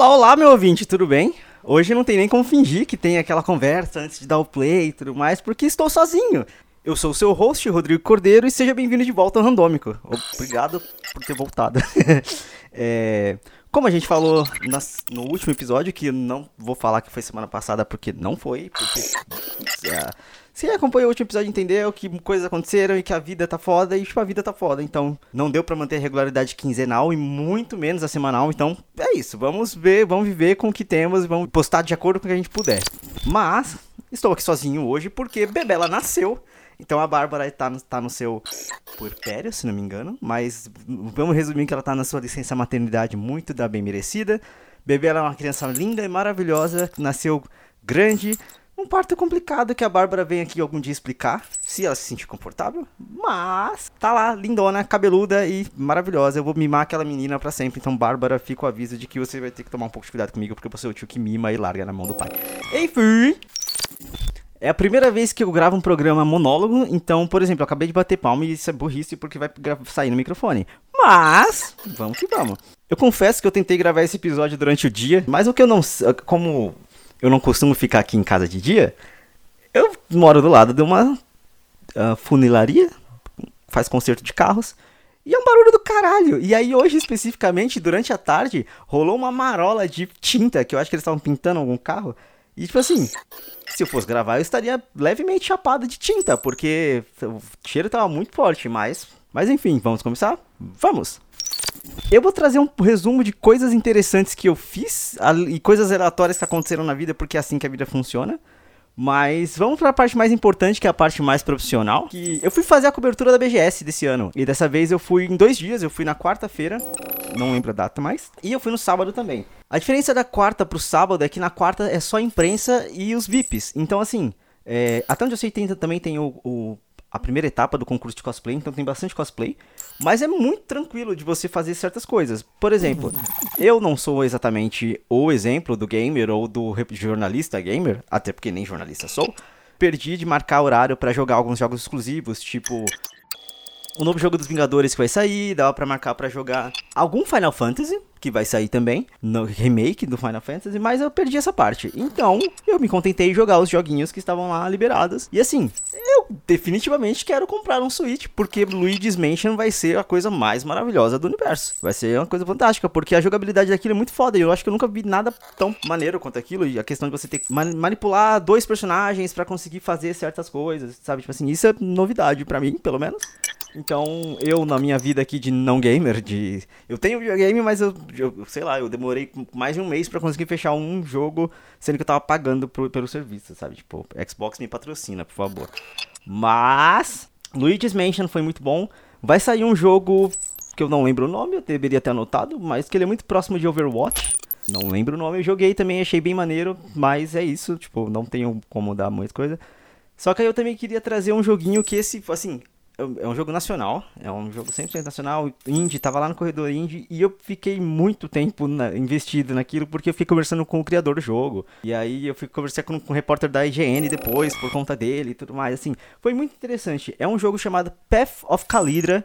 Olá, olá, meu ouvinte, tudo bem? Hoje não tem nem como fingir que tem aquela conversa antes de dar o play e tudo mais, porque estou sozinho. Eu sou o seu host, Rodrigo Cordeiro, e seja bem-vindo de volta ao Randômico. Obrigado por ter voltado. é, como a gente falou nas, no último episódio, que não vou falar que foi semana passada porque não foi, porque. Se acompanhou o último episódio entendeu que coisas aconteceram e que a vida tá foda e tipo, a vida tá foda. Então, não deu para manter a regularidade quinzenal e muito menos a semanal. Então, é isso. Vamos ver, vamos viver com o que temos e vamos postar de acordo com o que a gente puder. Mas, estou aqui sozinho hoje porque Bebela nasceu. Então a Bárbara tá no, tá no seu puerpério, se não me engano. Mas vamos resumir que ela tá na sua licença maternidade muito da bem merecida. Bebê ela é uma criança linda e maravilhosa, nasceu grande, um parto complicado que a Bárbara vem aqui algum dia explicar, se ela se sentir confortável. Mas tá lá, lindona, cabeluda e maravilhosa. Eu vou mimar aquela menina para sempre. Então, Bárbara, fica o aviso de que você vai ter que tomar um pouco de cuidado comigo, porque você é o tio que mima e larga na mão do pai. Enfim. É a primeira vez que eu gravo um programa monólogo, então, por exemplo, eu acabei de bater palma e isso é burrice porque vai sair no microfone. Mas, vamos que vamos. Eu confesso que eu tentei gravar esse episódio durante o dia, mas o que eu não. Como eu não costumo ficar aqui em casa de dia, eu moro do lado de uma uh, funilaria, faz conserto de carros, e é um barulho do caralho. E aí hoje, especificamente, durante a tarde, rolou uma marola de tinta, que eu acho que eles estavam pintando algum carro. E tipo assim, se eu fosse gravar, eu estaria levemente chapado de tinta, porque o cheiro estava muito forte, mas... Mas enfim, vamos começar? Vamos! Eu vou trazer um resumo de coisas interessantes que eu fiz e coisas aleatórias que aconteceram na vida, porque é assim que a vida funciona. Mas vamos para a parte mais importante, que é a parte mais profissional. Que eu fui fazer a cobertura da BGS desse ano. E dessa vez eu fui em dois dias. Eu fui na quarta-feira, não lembro a data mais. E eu fui no sábado também. A diferença da quarta pro sábado é que na quarta é só imprensa e os VIPs. Então, assim, é, até onde eu sei, tem, também tem o, o a primeira etapa do concurso de cosplay, então tem bastante cosplay. Mas é muito tranquilo de você fazer certas coisas. Por exemplo, eu não sou exatamente o exemplo do gamer ou do jornalista gamer, até porque nem jornalista sou. Perdi de marcar horário para jogar alguns jogos exclusivos, tipo o novo jogo dos Vingadores que vai sair, dava para marcar para jogar algum Final Fantasy, que vai sair também, no remake do Final Fantasy, mas eu perdi essa parte. Então, eu me contentei em jogar os joguinhos que estavam lá liberados. E assim, definitivamente quero comprar um Switch, porque Luigi's Mansion vai ser a coisa mais maravilhosa do universo. Vai ser uma coisa fantástica, porque a jogabilidade daquilo é muito foda. E eu acho que eu nunca vi nada tão maneiro quanto aquilo. E a questão de você ter que manipular dois personagens para conseguir fazer certas coisas, sabe? Tipo assim, isso é novidade para mim, pelo menos. Então, eu, na minha vida aqui de não gamer, de. Eu tenho videogame, mas eu, eu sei lá, eu demorei mais de um mês para conseguir fechar um jogo, sendo que eu tava pagando pro, pelo serviço, sabe? Tipo, Xbox me patrocina, por favor. Mas. Luigi's Mansion foi muito bom. Vai sair um jogo que eu não lembro o nome, eu deveria ter anotado, mas que ele é muito próximo de Overwatch. Não lembro o nome, eu joguei também, achei bem maneiro, mas é isso, tipo, não tenho como dar muita coisa. Só que aí eu também queria trazer um joguinho que esse, assim, é um jogo nacional, é um jogo 100% nacional, indie, tava lá no corredor indie, e eu fiquei muito tempo na, investido naquilo, porque eu fiquei conversando com o criador do jogo, e aí eu fui conversar com, com o repórter da IGN depois, por conta dele e tudo mais, assim, foi muito interessante. É um jogo chamado Path of Calidra,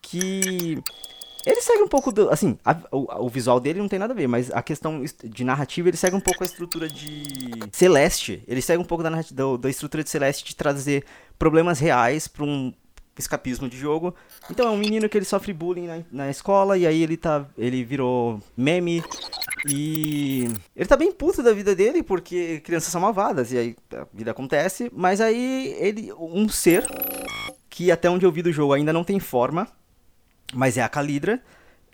que... Ele segue um pouco do. Assim, a, o, o, visual dele não tem nada a ver, mas a questão de narrativa ele segue um pouco a estrutura de Celeste. Ele segue um pouco da, da, da estrutura de Celeste de trazer problemas reais para um, escapismo de jogo. Então é um menino que ele sofre bullying na, na escola e aí ele tá. ele virou meme e ele tá bem puto da vida dele porque crianças são malvadas e aí a vida acontece, mas aí ele um ser que até onde eu vi do jogo ainda não tem forma, mas é a Calidra,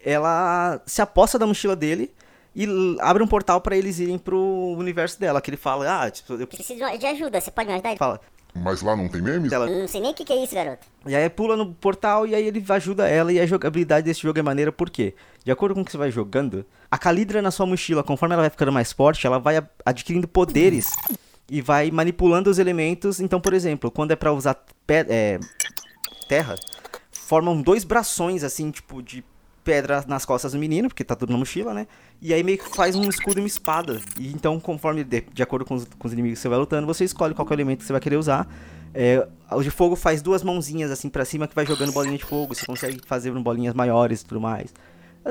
ela se aposta da mochila dele e abre um portal para eles irem pro universo dela, que ele fala: "Ah, tipo, eu preciso de ajuda, você pode me ajudar?" Ele fala: mas lá não tem memes? Ela... Não sei nem o que, que, é isso, garoto. E aí pula no portal e aí ele ajuda ela e a jogabilidade desse jogo é maneira por quê? De acordo com o que você vai jogando, a Calidra na sua mochila, conforme ela vai ficando mais forte, ela vai adquirindo poderes e vai manipulando os elementos. Então, por exemplo, quando é para usar é, terra, formam dois braços assim, tipo, de pedra nas costas do menino, porque tá tudo na mochila, né? E aí meio que faz um escudo e uma espada. E então, conforme, de, de acordo com os, com os, inimigos que você vai lutando, você escolhe qual é o elemento que você vai querer usar. É, o de fogo faz duas mãozinhas assim para cima que vai jogando bolinha de fogo. Você consegue fazer bolinhas maiores e tudo mais.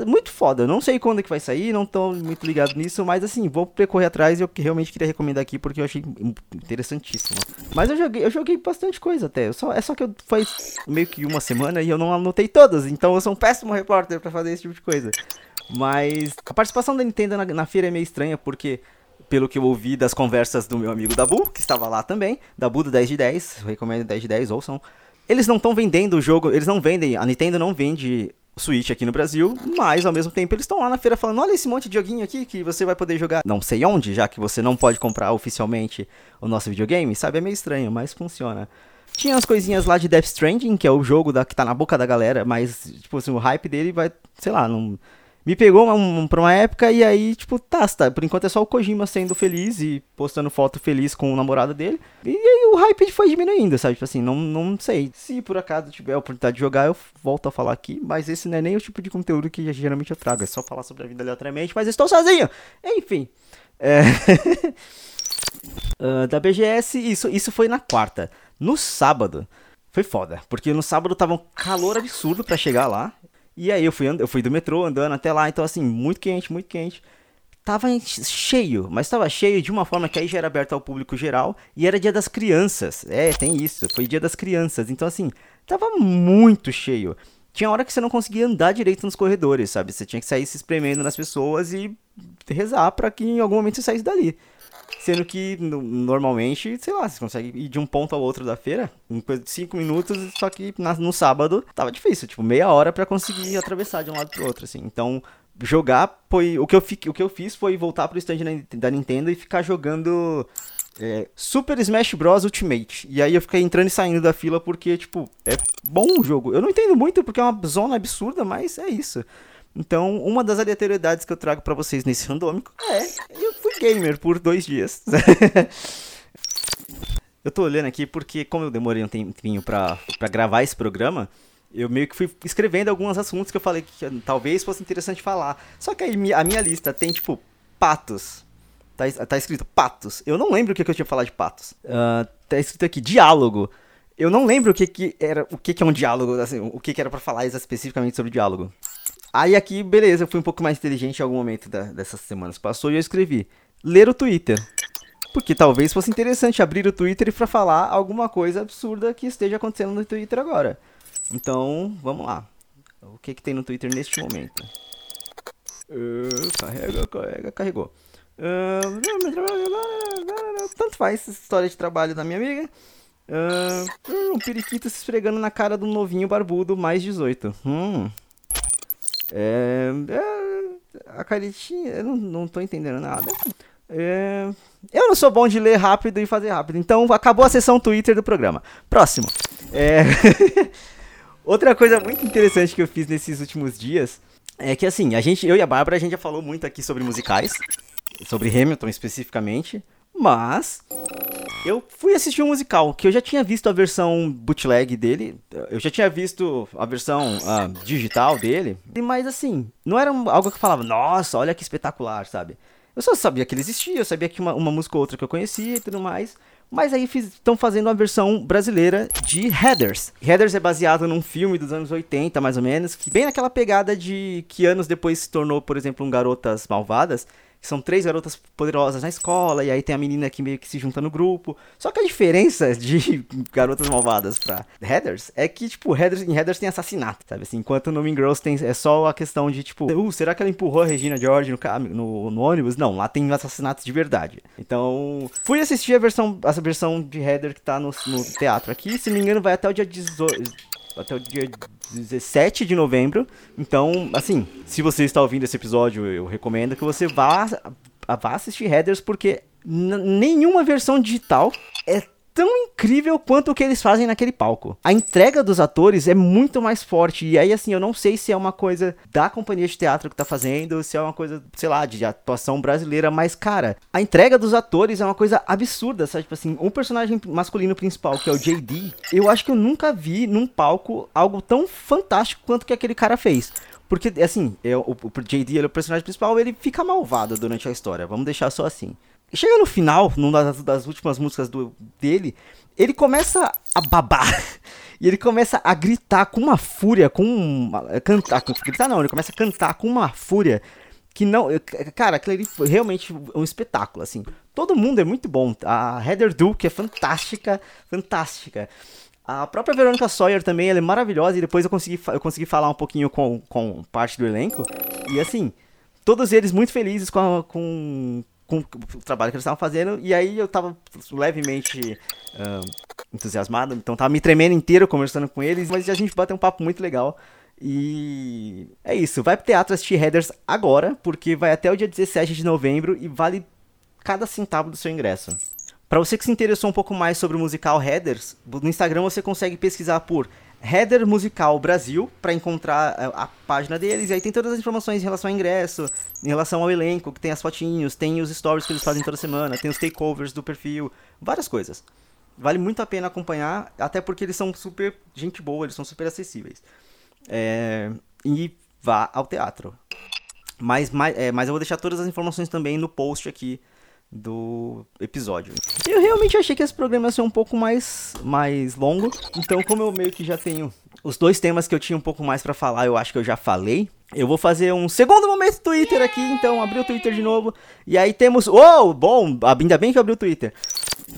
Muito foda. Eu não sei quando é que vai sair, não tô muito ligado nisso, mas assim, vou percorrer atrás e eu realmente queria recomendar aqui porque eu achei interessantíssimo. Mas eu joguei, eu joguei bastante coisa até. Só, é só que eu faz meio que uma semana e eu não anotei todas, então eu sou um péssimo repórter para fazer esse tipo de coisa. Mas a participação da Nintendo na, na feira é meio estranha porque pelo que eu ouvi das conversas do meu amigo Dabu, que estava lá também, Dabu do 10 de 10, recomendo 10 de 10, ouçam. Eles não estão vendendo o jogo, eles não vendem, a Nintendo não vende Switch aqui no Brasil, mas ao mesmo tempo eles estão lá na feira falando: olha esse monte de joguinho aqui que você vai poder jogar não sei onde, já que você não pode comprar oficialmente o nosso videogame, sabe? É meio estranho, mas funciona. Tinha as coisinhas lá de Death Stranding, que é o jogo da, que tá na boca da galera, mas, tipo assim, o hype dele vai, sei lá, não me pegou um, pra uma época e aí, tipo, tá, tá, por enquanto é só o Kojima sendo feliz e postando foto feliz com o namorado dele. E aí o hype foi diminuindo, sabe? Tipo assim, não, não sei. Se por acaso tiver a oportunidade de jogar, eu volto a falar aqui. Mas esse não é nem o tipo de conteúdo que geralmente eu trago. É só falar sobre a vida aleatoriamente, mas estou sozinho! Enfim. É... uh, da BGS, isso, isso foi na quarta. No sábado, foi foda. Porque no sábado tava um calor absurdo para chegar lá. E aí eu fui, eu fui do metrô andando até lá, então assim, muito quente, muito quente. Tava cheio, mas tava cheio de uma forma que aí já era aberto ao público geral e era dia das crianças. É, tem isso, foi dia das crianças. Então assim, tava muito cheio. Tinha hora que você não conseguia andar direito nos corredores, sabe? Você tinha que sair se espremendo nas pessoas e rezar para que em algum momento você saísse dali. Sendo que normalmente, sei lá, você consegue ir de um ponto ao outro da feira em coisa de 5 minutos, só que no sábado tava difícil, tipo, meia hora para conseguir atravessar de um lado pro outro, assim. Então, jogar foi. O que eu, fi, o que eu fiz foi voltar pro stand da Nintendo e ficar jogando. É, Super Smash Bros. Ultimate. E aí eu fiquei entrando e saindo da fila porque, tipo, é bom o jogo. Eu não entendo muito porque é uma zona absurda, mas é isso. Então, uma das aleatoriedades que eu trago para vocês nesse randômico é eu fui gamer por dois dias. eu tô olhando aqui porque, como eu demorei um tempinho pra, pra gravar esse programa, eu meio que fui escrevendo alguns assuntos que eu falei que talvez fosse interessante falar. Só que aí a minha lista tem, tipo, patos. Tá, tá escrito patos. Eu não lembro o que, que eu tinha falado de patos. Uh, tá escrito aqui diálogo. Eu não lembro o que, que era, o que, que é um diálogo, assim, o que, que era para falar especificamente sobre diálogo. Aí aqui, beleza, eu fui um pouco mais inteligente em algum momento da, dessas semanas passou e eu escrevi ler o Twitter. Porque talvez fosse interessante abrir o Twitter para falar alguma coisa absurda que esteja acontecendo no Twitter agora. Então, vamos lá. O que, que tem no Twitter neste momento? Uh, carrega, carrega, carregou. Uh, tanto faz história de trabalho da minha amiga. Uh, um periquito se esfregando na cara do novinho barbudo mais 18. Hum. É, é, a caretinha, eu não, não tô entendendo nada. É, eu não sou bom de ler rápido e fazer rápido, então acabou a sessão Twitter do programa. Próximo. É, outra coisa muito interessante que eu fiz nesses últimos dias é que assim, a gente, eu e a Bárbara, a gente já falou muito aqui sobre musicais, sobre Hamilton especificamente, mas eu fui assistir um musical, que eu já tinha visto a versão bootleg dele, eu já tinha visto a versão uh, digital dele, mas assim, não era algo que eu falava, nossa, olha que espetacular, sabe? Eu só sabia que ele existia, eu sabia que uma, uma música ou outra que eu conhecia e tudo mais, mas aí estão fazendo uma versão brasileira de Headers. Headers é baseado num filme dos anos 80, mais ou menos, que bem naquela pegada de que anos depois se tornou, por exemplo, um Garotas Malvadas, são três garotas poderosas na escola, e aí tem a menina que meio que se junta no grupo. Só que a diferença de garotas malvadas pra Headers é que, tipo, Headers, em Headers tem assassinato, sabe? Assim, enquanto no Mean Girls tem, é só a questão de, tipo, uh, será que ela empurrou a Regina George no, no, no ônibus? Não, lá tem assassinatos de verdade. Então, fui assistir a versão, essa versão de Header que tá no, no teatro aqui, se não me engano vai até o dia 18 até o dia 17 de novembro. Então, assim, se você está ouvindo esse episódio, eu recomendo que você vá, vá assistir Headers, porque nenhuma versão digital é tão incrível quanto o que eles fazem naquele palco. A entrega dos atores é muito mais forte. E aí, assim, eu não sei se é uma coisa da companhia de teatro que tá fazendo, se é uma coisa, sei lá, de atuação brasileira, mas, cara, a entrega dos atores é uma coisa absurda, sabe? Tipo assim, um personagem masculino principal, que é o JD, eu acho que eu nunca vi num palco algo tão fantástico quanto que aquele cara fez. Porque, assim, é, o, o JD, ele é o personagem principal, ele fica malvado durante a história. Vamos deixar só assim. Chega no final, numa das, das últimas músicas do, dele, ele começa a babar. E ele começa a gritar com uma fúria, com uma, cantar, gritar não, ele começa a cantar com uma fúria que não, cara, ali foi realmente um espetáculo, assim. Todo mundo é muito bom. A Heather Duke é fantástica, fantástica. A própria Verônica Sawyer também, ela é maravilhosa e depois eu consegui, eu consegui falar um pouquinho com, com parte do elenco. E assim, todos eles muito felizes com, a, com, com o trabalho que eles estavam fazendo. E aí eu tava levemente uh, entusiasmado, então tava me tremendo inteiro conversando com eles. Mas a gente bateu um papo muito legal. E é isso, vai pro teatro assistir Headers agora, porque vai até o dia 17 de novembro e vale cada centavo do seu ingresso. Para você que se interessou um pouco mais sobre o musical Headers, no Instagram você consegue pesquisar por Header Musical Brasil para encontrar a, a, página deles. E aí tem todas as informações em relação ao ingresso, em relação ao elenco, que tem as fotinhos, tem os stories que eles fazem toda semana, tem os takeovers do perfil, várias coisas. Vale muito a pena acompanhar, até porque eles são super gente boa, eles são super acessíveis. É, e vá ao teatro. Mas, mas, é, mas eu vou deixar todas as informações também no post aqui do episódio. Eu realmente achei que esse programa ia ser um pouco mais, mais longo, então como eu meio que já tenho os dois temas que eu tinha um pouco mais para falar, eu acho que eu já falei. Eu vou fazer um segundo momento Twitter aqui, então abri o Twitter de novo. E aí temos. Oh, bom, ainda bem que eu abri o Twitter.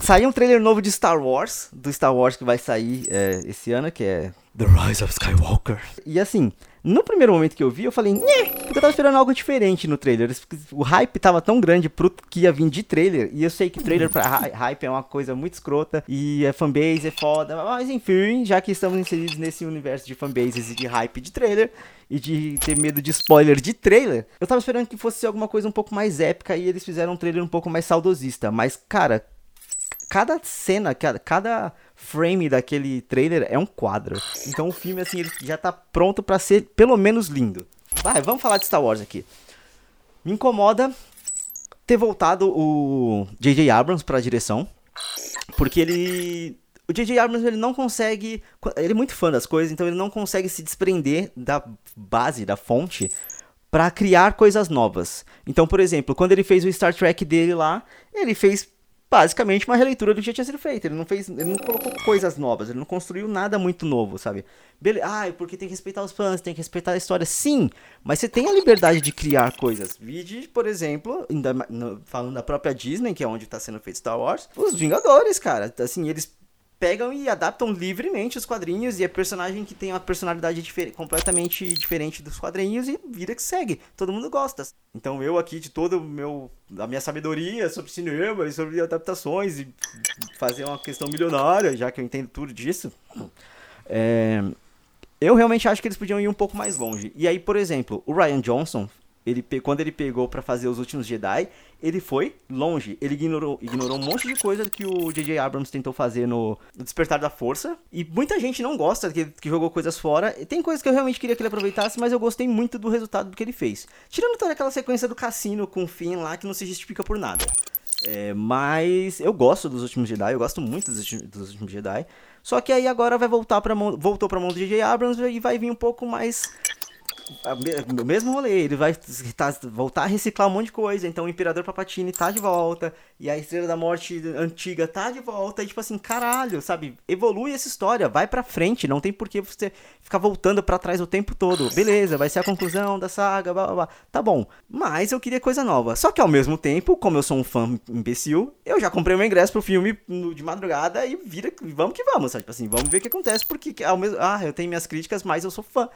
Saiu um trailer novo de Star Wars, do Star Wars que vai sair é, esse ano, que é The Rise of Skywalker. E assim, no primeiro momento que eu vi, eu falei, Nhê! porque eu tava esperando algo diferente no trailer. O hype tava tão grande pro que ia vir de trailer. E eu sei que trailer pra hype é uma coisa muito escrota. E a fanbase é foda. Mas enfim, já que estamos inseridos nesse universo de fanbases e de hype de trailer. E de ter medo de spoiler de trailer. Eu tava esperando que fosse alguma coisa um pouco mais épica. E eles fizeram um trailer um pouco mais saudosista. Mas, cara, cada cena, cada, frame daquele trailer é um quadro. Então o filme, assim, ele já tá pronto para ser pelo menos lindo. Vai, vamos falar de Star Wars aqui. Me incomoda ter voltado o J.J. Abrams para a direção, porque ele o J.J. Abrams ele não consegue, ele é muito fã das coisas, então ele não consegue se desprender da base, da fonte para criar coisas novas. Então, por exemplo, quando ele fez o Star Trek dele lá, ele fez basicamente uma releitura do que já tinha sido feito. Ele não fez, ele não colocou coisas novas, ele não construiu nada muito novo, sabe? Bele ah, porque tem que respeitar os fãs, tem que respeitar a história. Sim, mas você tem a liberdade de criar coisas. Vide, por exemplo, ainda, no, falando da própria Disney, que é onde está sendo feito Star Wars, os Vingadores, cara. Assim, eles pegam e adaptam livremente os quadrinhos e é personagem que tem uma personalidade difer completamente diferente dos quadrinhos e vida que segue. Todo mundo gosta. Então eu aqui de todo o meu a minha sabedoria sobre cinema e sobre adaptações e fazer uma questão milionária, já que eu entendo tudo disso, é, eu realmente acho que eles podiam ir um pouco mais longe. E aí, por exemplo, o Ryan Johnson ele, quando ele pegou para fazer os últimos Jedi, ele foi longe. Ele ignorou, ignorou um monte de coisa que o J.J. Abrams tentou fazer no, Despertar da Força. E muita gente não gosta que, que jogou coisas fora. E tem coisas que eu realmente queria que ele aproveitasse, mas eu gostei muito do resultado do que ele fez. Tirando toda aquela sequência do cassino com o Finn lá que não se justifica por nada. É, mas eu gosto dos últimos Jedi, eu gosto muito dos, dos últimos Jedi. Só que aí agora vai voltar para voltou para mão do J.J. Abrams e vai vir um pouco mais o mesmo rolê, ele vai tá, voltar a reciclar um monte de coisa. Então o Imperador Papatini tá de volta, e a Estrela da Morte antiga tá de volta, e tipo assim, caralho, sabe? Evolui essa história, vai pra frente, não tem por que você ficar voltando para trás o tempo todo. Beleza, vai ser a conclusão da saga, blá blá blá. Tá bom, mas eu queria coisa nova. Só que ao mesmo tempo, como eu sou um fã imbecil, eu já comprei meu ingresso pro filme de madrugada e vira, vamos que vamos, sabe? Tipo assim, vamos ver o que acontece, porque ao mesmo, ah, eu tenho minhas críticas, mas eu sou fã.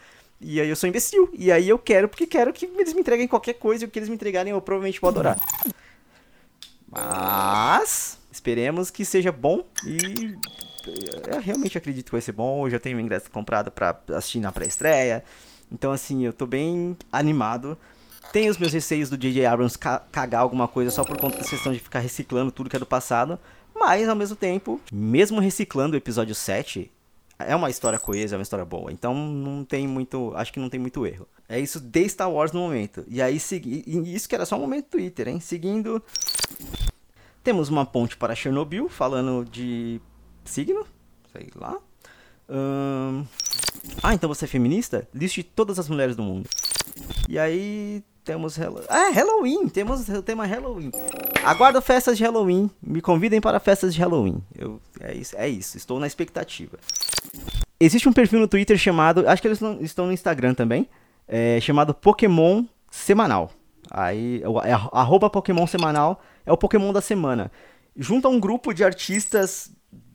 E aí eu sou imbecil. E aí eu quero porque quero que eles me entreguem qualquer coisa e o que eles me entregarem eu provavelmente vou adorar. Mas esperemos que seja bom e eu realmente acredito que vai ser bom. Eu já tenho o ingresso comprado para assistir na pré-estreia. Então assim, eu tô bem animado. Tenho os meus receios do J.J. Abrams cagar alguma coisa só por conta da questão de ficar reciclando tudo que é do passado. Mas, ao mesmo tempo, mesmo reciclando o episódio 7, é uma história coesa, é uma história boa. Então não tem muito. Acho que não tem muito erro. É isso de Star Wars no momento. E aí, segui, isso que era só um momento Twitter, hein? Seguindo. Temos uma ponte para Chernobyl, falando de signo, sei lá. Hum... Ah, então você é feminista? Liste todas as mulheres do mundo. E aí temos. Ah, Halloween! Temos o tema Halloween. Aguardo festas de Halloween. Me convidem para festas de Halloween. Eu, é, isso, é isso, estou na expectativa. Existe um perfil no Twitter chamado. Acho que eles não, estão no Instagram também. É, chamado Pokémon Semanal. Aí, é, arroba Pokémon Semanal é o Pokémon da semana. Junta um grupo de artistas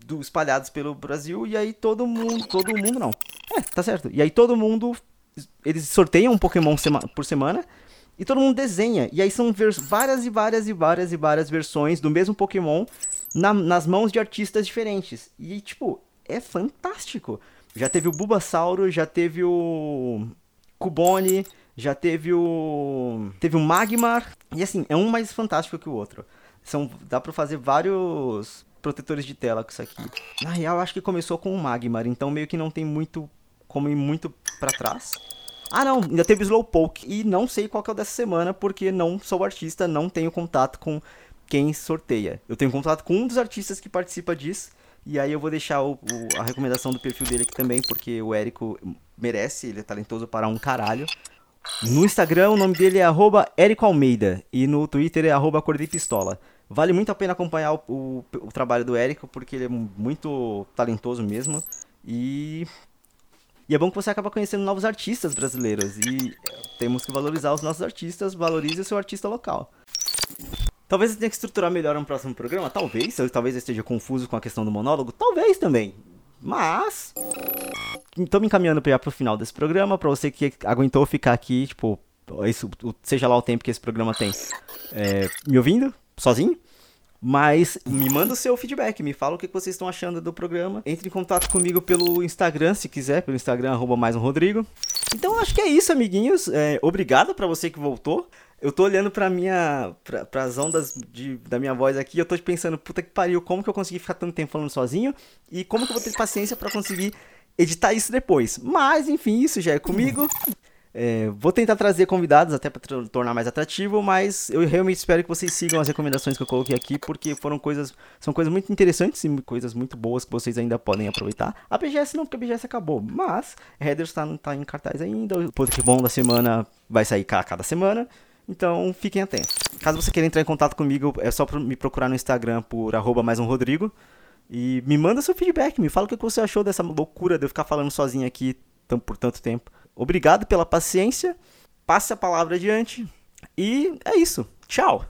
do, espalhados pelo Brasil e aí todo mundo. Todo mundo não. É, tá certo. E aí todo mundo. Eles sorteiam um Pokémon sema, por semana e todo mundo desenha. E aí são várias e várias e várias e várias versões do mesmo Pokémon na, nas mãos de artistas diferentes. E, tipo, é fantástico. Já teve o Bulbasauro, já teve o Cubone, já teve o. Teve o Magmar. E assim, é um mais fantástico que o outro. São, dá pra fazer vários protetores de tela com isso aqui. Na real, acho que começou com o Magmar, então meio que não tem muito como ir muito para trás. Ah, não, ainda teve Slowpoke. E não sei qual que é o dessa semana, porque não sou artista, não tenho contato com quem sorteia. Eu tenho contato com um dos artistas que participa disso. E aí eu vou deixar o, o, a recomendação do perfil dele aqui também, porque o Érico merece, ele é talentoso para um caralho. No Instagram o nome dele é arroba Érico Almeida e no Twitter é arroba Pistola. Vale muito a pena acompanhar o, o, o trabalho do Érico, porque ele é muito talentoso mesmo. E e é bom que você acaba conhecendo novos artistas brasileiros. E temos que valorizar os nossos artistas, valorize o seu artista local. Talvez eu tenha que estruturar melhor um próximo programa, talvez. Talvez eu esteja confuso com a questão do monólogo, talvez também. Mas. Estou me encaminhando já pro final desse programa. Pra você que aguentou ficar aqui, tipo, isso, seja lá o tempo que esse programa tem, é, me ouvindo, sozinho. Mas me manda o seu feedback, me fala o que vocês estão achando do programa. Entre em contato comigo pelo Instagram, se quiser, pelo Instagram, arroba mais um Rodrigo. Então acho que é isso, amiguinhos. É, obrigado para você que voltou. Eu tô olhando pra minha. Pra, pras ondas de, da minha voz aqui, eu tô pensando, puta que pariu, como que eu consegui ficar tanto tempo falando sozinho? E como que eu vou ter paciência para conseguir editar isso depois. Mas, enfim, isso já é comigo. É, vou tentar trazer convidados até para tornar mais atrativo, mas eu realmente espero que vocês sigam as recomendações que eu coloquei aqui, porque foram coisas, são coisas muito interessantes e coisas muito boas que vocês ainda podem aproveitar. A BGS não, porque a BGS acabou, mas Headers está tá em cartaz ainda, o Pokémon da semana vai sair cada semana, então fiquem atentos. Caso você queira entrar em contato comigo, é só me procurar no Instagram por arroba mais um Rodrigo. E me manda seu feedback, me fala o que você achou dessa loucura de eu ficar falando sozinho aqui por tanto tempo. Obrigado pela paciência. Passe a palavra adiante. E é isso. Tchau.